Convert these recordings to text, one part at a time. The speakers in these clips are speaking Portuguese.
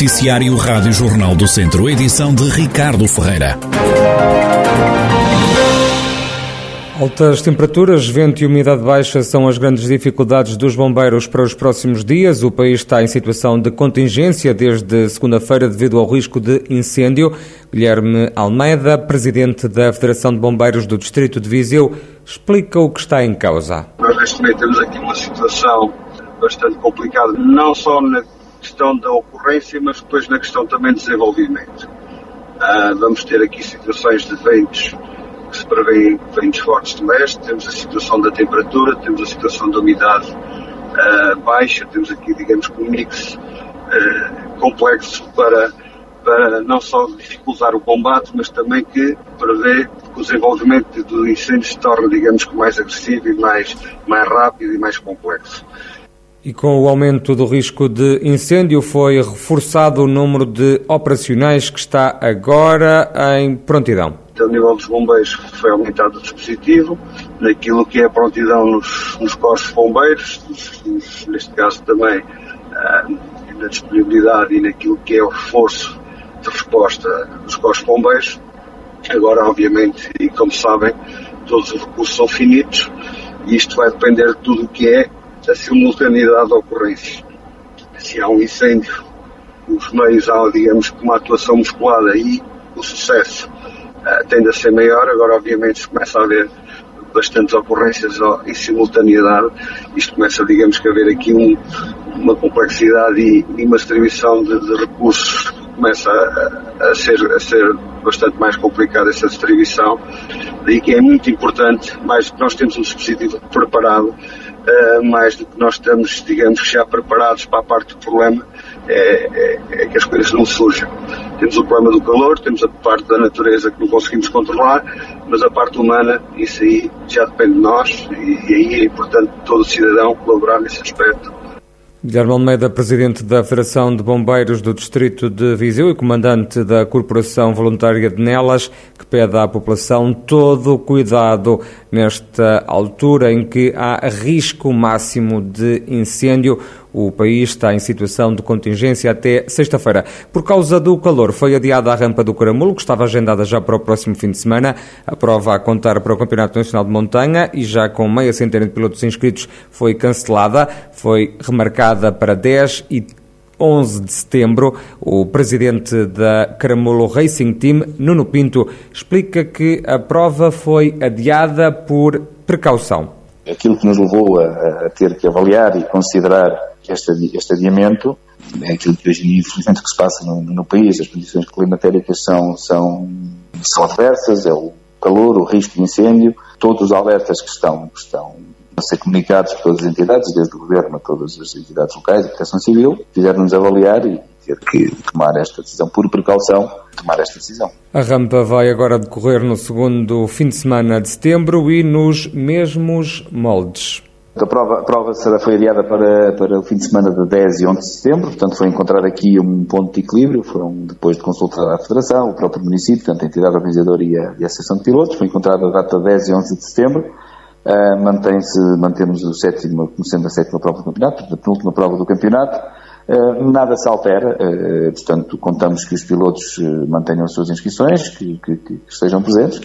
Noticiário Rádio Jornal do Centro, edição de Ricardo Ferreira. Altas temperaturas, vento e umidade baixa são as grandes dificuldades dos bombeiros para os próximos dias. O país está em situação de contingência desde segunda-feira devido ao risco de incêndio. Guilherme Almeida, presidente da Federação de Bombeiros do Distrito de Viseu, explica o que está em causa. Nós neste momento temos aqui uma situação bastante complicada, não só na questão da ocorrência, mas depois na questão também de desenvolvimento. Uh, vamos ter aqui situações de ventos que se prevêem ventos fortes de leste, temos a situação da temperatura, temos a situação da umidade uh, baixa, temos aqui, digamos, um mix uh, complexo para, para não só dificultar o combate, mas também que prevê que o desenvolvimento do incêndio se torne, digamos, mais agressivo e mais, mais rápido e mais complexo. E com o aumento do risco de incêndio, foi reforçado o número de operacionais que está agora em prontidão. Então, o nível dos bombeiros foi aumentado o dispositivo, naquilo que é a prontidão nos, nos corpos bombeiros, nos, nos, neste caso também ah, na disponibilidade e naquilo que é o reforço de resposta dos corpos bombeiros. Agora, obviamente, e como sabem, todos os recursos são finitos e isto vai depender de tudo o que é a simultaneidade de ocorrências. Se há um incêndio, os meios há, digamos, uma atuação musculada e o sucesso uh, tende a ser maior. Agora, obviamente, se começa a haver bastantes ocorrências em simultaneidade, isto começa, digamos, a haver aqui um, uma complexidade e, e uma distribuição de, de recursos começa a, a, ser, a ser bastante mais complicada essa distribuição. Daí que é muito importante, mais nós temos um dispositivo preparado, uh, mais do que nós estamos, digamos, já preparados para a parte do problema, é, é, é, que as coisas não surjam. Temos o problema do calor, temos a parte da natureza que não conseguimos controlar, mas a parte humana, isso aí já depende de nós e, e aí é importante todo cidadão colaborar nesse aspecto Guilherme Almeida, presidente da Federação de Bombeiros do Distrito de Viseu e comandante da Corporação Voluntária de Nelas, que pede à população todo o cuidado nesta altura em que há risco máximo de incêndio. O país está em situação de contingência até sexta-feira. Por causa do calor, foi adiada a rampa do Caramulo, que estava agendada já para o próximo fim de semana. A prova a contar para o Campeonato Nacional de Montanha e já com meia centena de pilotos inscritos foi cancelada. Foi remarcada para 10 e 11 de setembro. O presidente da Caramulo Racing Team, Nuno Pinto, explica que a prova foi adiada por precaução. Aquilo que nos levou a, a ter que avaliar e considerar este, este adiamento é aquilo que hoje, infelizmente, que se passa no, no país. As condições climatéricas são, são, são adversas, é o calor, o risco de incêndio, todos os alertas que estão, que estão a ser comunicados por todas as entidades, desde o Governo a todas as entidades locais, a Proteção Civil, fizeram-nos avaliar e ter que tomar esta decisão, por precaução, tomar esta decisão. A rampa vai agora decorrer no segundo fim de semana de setembro e nos mesmos moldes. A prova, a prova será, foi adiada para, para o fim de semana de 10 e 11 de setembro, portanto foi encontrar aqui um ponto de equilíbrio, foram depois de consultar a Federação, o próprio município, portanto a entidade organizadora e a, e a Associação de Pilotos, foi encontrada a data 10 e 11 de setembro, uh, mantém-se, mantemos o sétimo, como sendo a sétima prova do campeonato, a penúltima prova do campeonato, uh, nada se altera, uh, portanto contamos que os pilotos mantenham as suas inscrições, que, que, que estejam presentes,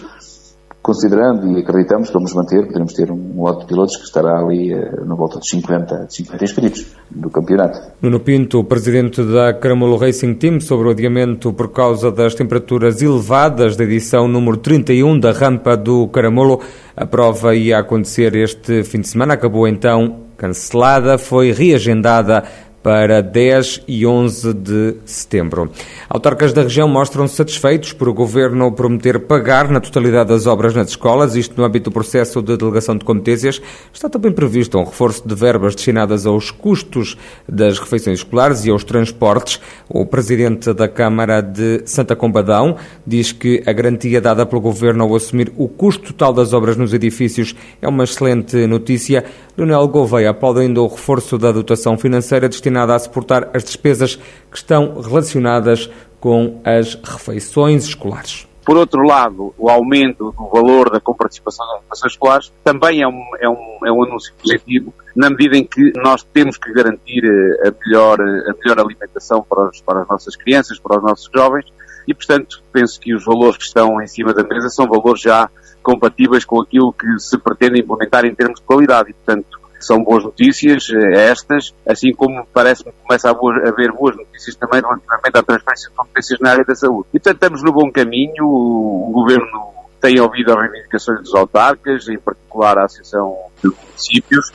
considerando e acreditamos que vamos manter, poderemos ter um lote de pilotos que estará ali uh, na volta de 50, 50 inscritos do campeonato. Nuno Pinto, presidente da Caramulo Racing Team, sobre o adiamento por causa das temperaturas elevadas da edição número 31 da rampa do Caramulo. A prova ia acontecer este fim de semana, acabou então cancelada, foi reagendada para 10 e 11 de setembro. Autarcas da região mostram-se satisfeitos por o Governo prometer pagar na totalidade das obras nas escolas, isto no âmbito do processo de delegação de competências. Está também previsto um reforço de verbas destinadas aos custos das refeições escolares e aos transportes. O Presidente da Câmara de Santa Combadão diz que a garantia dada pelo Governo ao assumir o custo total das obras nos edifícios é uma excelente notícia. Leonel Gouveia aplaude ainda o reforço da dotação financeira destinada destinada a suportar as despesas que estão relacionadas com as refeições escolares. Por outro lado, o aumento do valor da comparticipação das refeições escolares também é um, é, um, é um anúncio positivo, na medida em que nós temos que garantir eh, a melhor, a melhor alimentação para, os, para as nossas crianças, para os nossos jovens, e, portanto, penso que os valores que estão em cima da mesa são valores já compatíveis com aquilo que se pretende implementar em termos de qualidade. E, portanto, são boas notícias eh, estas, assim como parece-me que começa a haver boas notícias também relativamente à transferência de competências na área da saúde. E, portanto, estamos no bom caminho. O Governo tem ouvido as reivindicações dos autarcas, em particular a Associação de Municípios,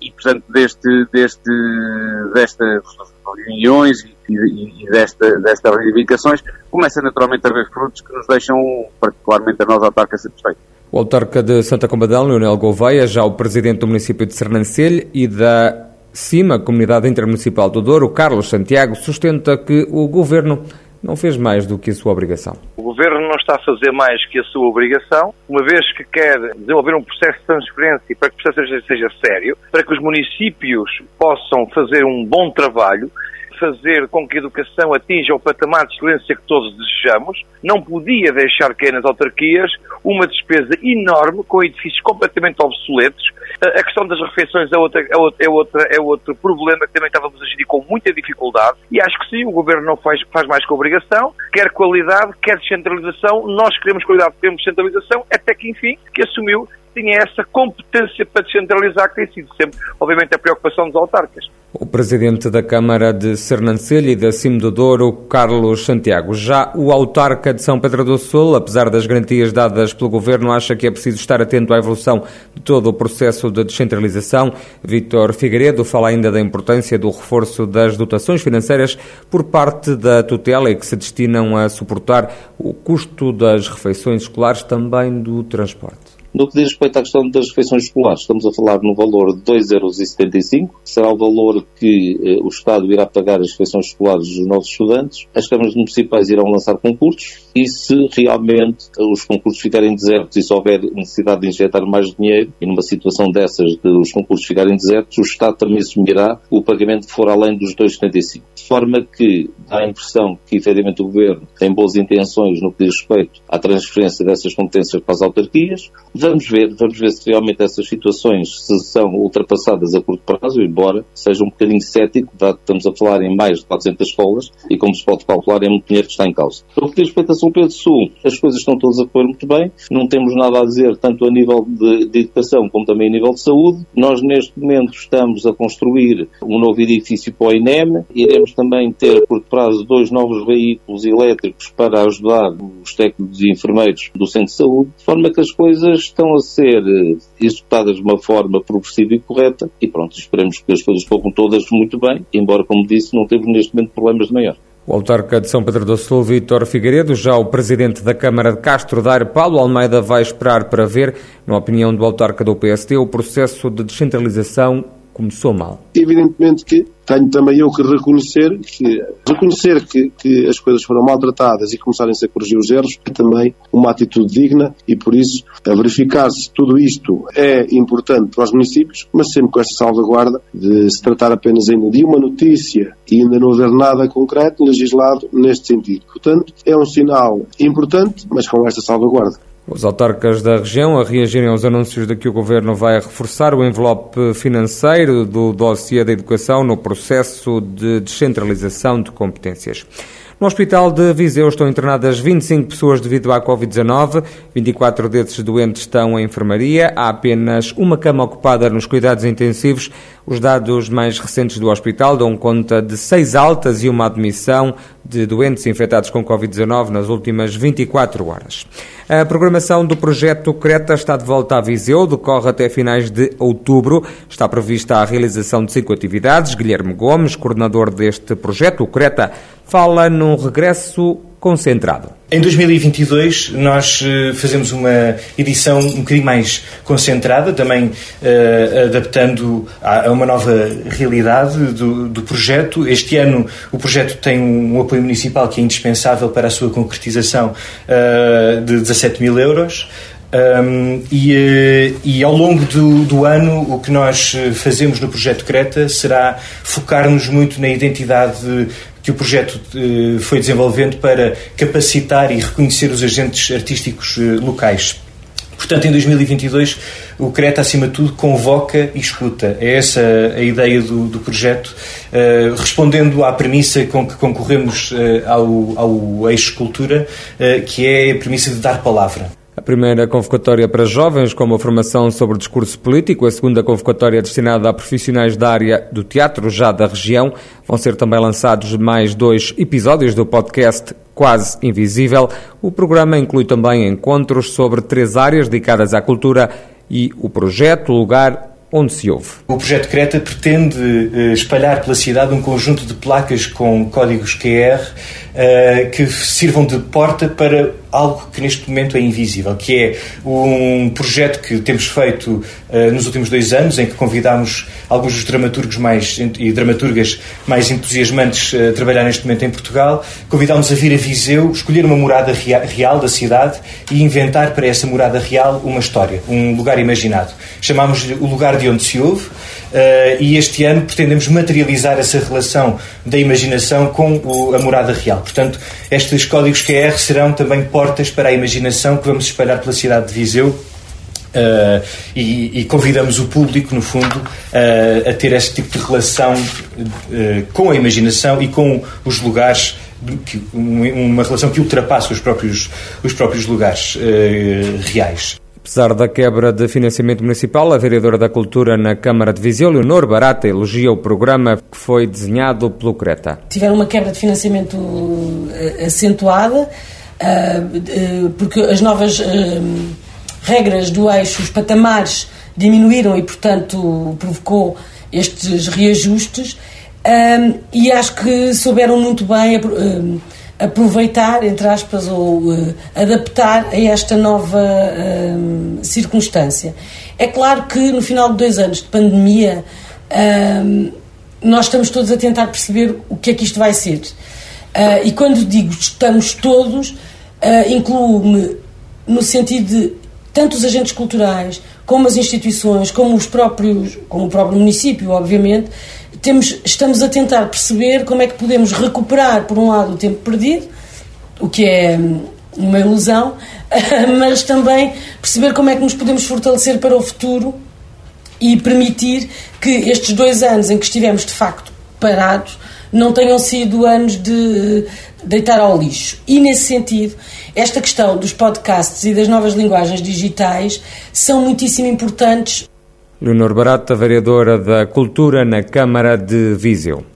e, portanto, deste, deste, destas reuniões e, e, e desta, destas reivindicações, começa naturalmente a haver frutos que nos deixam, particularmente a nós autarcas, satisfeitos. O autarca de Santa Combadão, Leonel Gouveia, já o presidente do município de Sernancelho e da CIMA, Comunidade Intermunicipal do Douro, Carlos Santiago, sustenta que o governo não fez mais do que a sua obrigação. O Governo não está a fazer mais que a sua obrigação, uma vez que quer desenvolver um processo de transferência para que o processo seja sério, para que os municípios possam fazer um bom trabalho fazer com que a educação atinja o patamar de excelência que todos desejamos, não podia deixar cair nas autarquias uma despesa enorme com edifícios completamente obsoletos. A questão das refeições é, outra, é, outra, é, outra, é outro problema que também estávamos a gerir com muita dificuldade e acho que sim, o Governo não faz, faz mais que obrigação, quer qualidade, quer descentralização, nós queremos qualidade, queremos descentralização, até que enfim, que assumiu tinha essa competência para descentralizar, que tem sido sempre, obviamente, a preocupação dos autarcas. O presidente da Câmara de Sernancelho e da Cimo do Douro, Carlos Santiago. Já o autarca de São Pedro do Sul, apesar das garantias dadas pelo governo, acha que é preciso estar atento à evolução de todo o processo de descentralização. Vítor Figueiredo fala ainda da importância do reforço das dotações financeiras por parte da tutela e que se destinam a suportar o custo das refeições escolares, também do transporte. No que diz respeito à questão das refeições escolares, estamos a falar no valor de 2,75€, que será o valor que eh, o Estado irá pagar as refeições escolares dos nossos estudantes. As câmaras municipais irão lançar concursos e se realmente os concursos ficarem desertos e se houver necessidade de injetar mais dinheiro, e numa situação dessas de os concursos ficarem desertos, o Estado também assumirá o pagamento que for além dos 2,75. De forma que dá a impressão que efetivamente o Governo tem boas intenções no que diz respeito à transferência dessas competências para as autarquias, Vamos ver, vamos ver se realmente essas situações se são ultrapassadas a curto prazo, embora seja um bocadinho cético, dado que estamos a falar em mais de 400 escolas e, como se pode calcular, é muito dinheiro que está em causa. Que diz respeito São Pedro Sul, as coisas estão todas a correr muito bem, não temos nada a dizer tanto a nível de, de educação como também a nível de saúde. Nós, neste momento, estamos a construir um novo edifício para o INEM, iremos também ter curto prazo dois novos veículos elétricos para ajudar os técnicos e enfermeiros do centro de saúde, de forma que as coisas estão a ser eh, executadas de uma forma progressiva e correta e pronto, esperamos que as coisas corram todas muito bem, embora, como disse, não temos neste momento problemas de maior. O autarca de São Pedro do Sul, Vítor Figueiredo, já o presidente da Câmara de Castro Daire, Paulo Almeida, vai esperar para ver, na opinião do autarca do PSD, o processo de descentralização começou mal. Evidentemente que tenho também eu que reconhecer que reconhecer que, que as coisas foram maltratadas e começarem-se a corrigir os erros é também uma atitude digna e por isso a verificar se tudo isto é importante para os municípios, mas sempre com esta salvaguarda de se tratar apenas ainda de uma notícia e ainda não haver nada concreto legislado neste sentido. Portanto, é um sinal importante, mas com esta salvaguarda. Os autarcas da região a reagirem aos anúncios de que o Governo vai reforçar o envelope financeiro do dossiê da educação no processo de descentralização de competências. No Hospital de Viseu estão internadas 25 pessoas devido à Covid-19, 24 desses doentes estão em enfermaria, há apenas uma cama ocupada nos cuidados intensivos. Os dados mais recentes do hospital dão conta de seis altas e uma admissão de doentes infectados com Covid-19 nas últimas 24 horas. A programação do projeto Creta está de volta a Viseu, decorre até finais de outubro. Está prevista a realização de cinco atividades. Guilherme Gomes, coordenador deste projeto, o Creta, fala num regresso concentrado. Em 2022 nós uh, fazemos uma edição um bocadinho mais concentrada, também uh, adaptando a, a, uma nova realidade do, do, projeto. Este ano o projeto tem um, um, apoio municipal que é indispensável para a sua concretização uh, de 17 mil euros. Um, e, e, ao longo do, do, ano, o que nós fazemos no projeto Creta será focar-nos muito na identidade que o projeto uh, foi desenvolvendo para capacitar e reconhecer os agentes artísticos uh, locais. Portanto, em 2022, o CRETA, acima de tudo, convoca e escuta. É essa a ideia do, do projeto, uh, respondendo à premissa com que concorremos ao, ao Eixo Cultura, que é a premissa de dar palavra. Primeira convocatória para jovens, com uma formação sobre discurso político. A segunda convocatória destinada a profissionais da área do teatro, já da região. Vão ser também lançados mais dois episódios do podcast Quase Invisível. O programa inclui também encontros sobre três áreas dedicadas à cultura e o projeto Lugar onde se ouve. O projeto Creta pretende uh, espalhar pela cidade um conjunto de placas com códigos QR eh, que sirvam de porta para algo que neste momento é invisível, que é um projeto que temos feito uh, nos últimos dois anos, em que convidámos alguns dos dramaturgos mais, e dramaturgas mais entusiasmantes a trabalhar neste momento em Portugal. Convidámos a vir a Viseu, escolher uma morada real da cidade e inventar para essa morada real uma história, um lugar imaginado. Chamámos-lhe o lugar de onde se ouve. Uh, e este ano pretendemos materializar essa relação da imaginação com o, a morada real. Portanto, estes códigos QR serão também portas para a imaginação que vamos espalhar pela cidade de Viseu Uh, e, e, convidamos o público, no fundo, uh, a ter este tipo de relação uh, com a imaginação e com os lugares, que, uma relação que ultrapassa os próprios, os próprios lugares reais. Apesar da quebra de financiamento municipal, a vereadora da Cultura na Câmara de Viseu, Leonor Barata, elogia o programa que foi desenhado pelo Creta. Tiveram uma quebra de financiamento acentuada, porque as novas eh, regras do eixo, os patamares diminuíram e, portanto, provocou estes reajustes. E acho que souberam muito bem aproveitar, entre aspas, ou uh, adaptar a esta nova uh, circunstância. É claro que no final de dois anos de pandemia, uh, nós estamos todos a tentar perceber o que é que isto vai ser. e quando digo estamos todos, uh, incluo-me no sentido de tanto os agentes culturais, como as instituições, como os próprios, como o próprio município, obviamente, temos, estamos a tentar perceber como é que podemos recuperar, por um lado, o tempo perdido, o que é hum, uma ilusão, mas também perceber como é que nos podemos fortalecer para o futuro e permitir que estes dois anos em que estivemos de facto parados não tenham sido anos de deitar ao lixo. E nesse sentido, esta questão dos podcasts e das novas linguagens digitais são muitíssimo importantes Leonor Barata, vereadora da Cultura na Câmara de Viseu.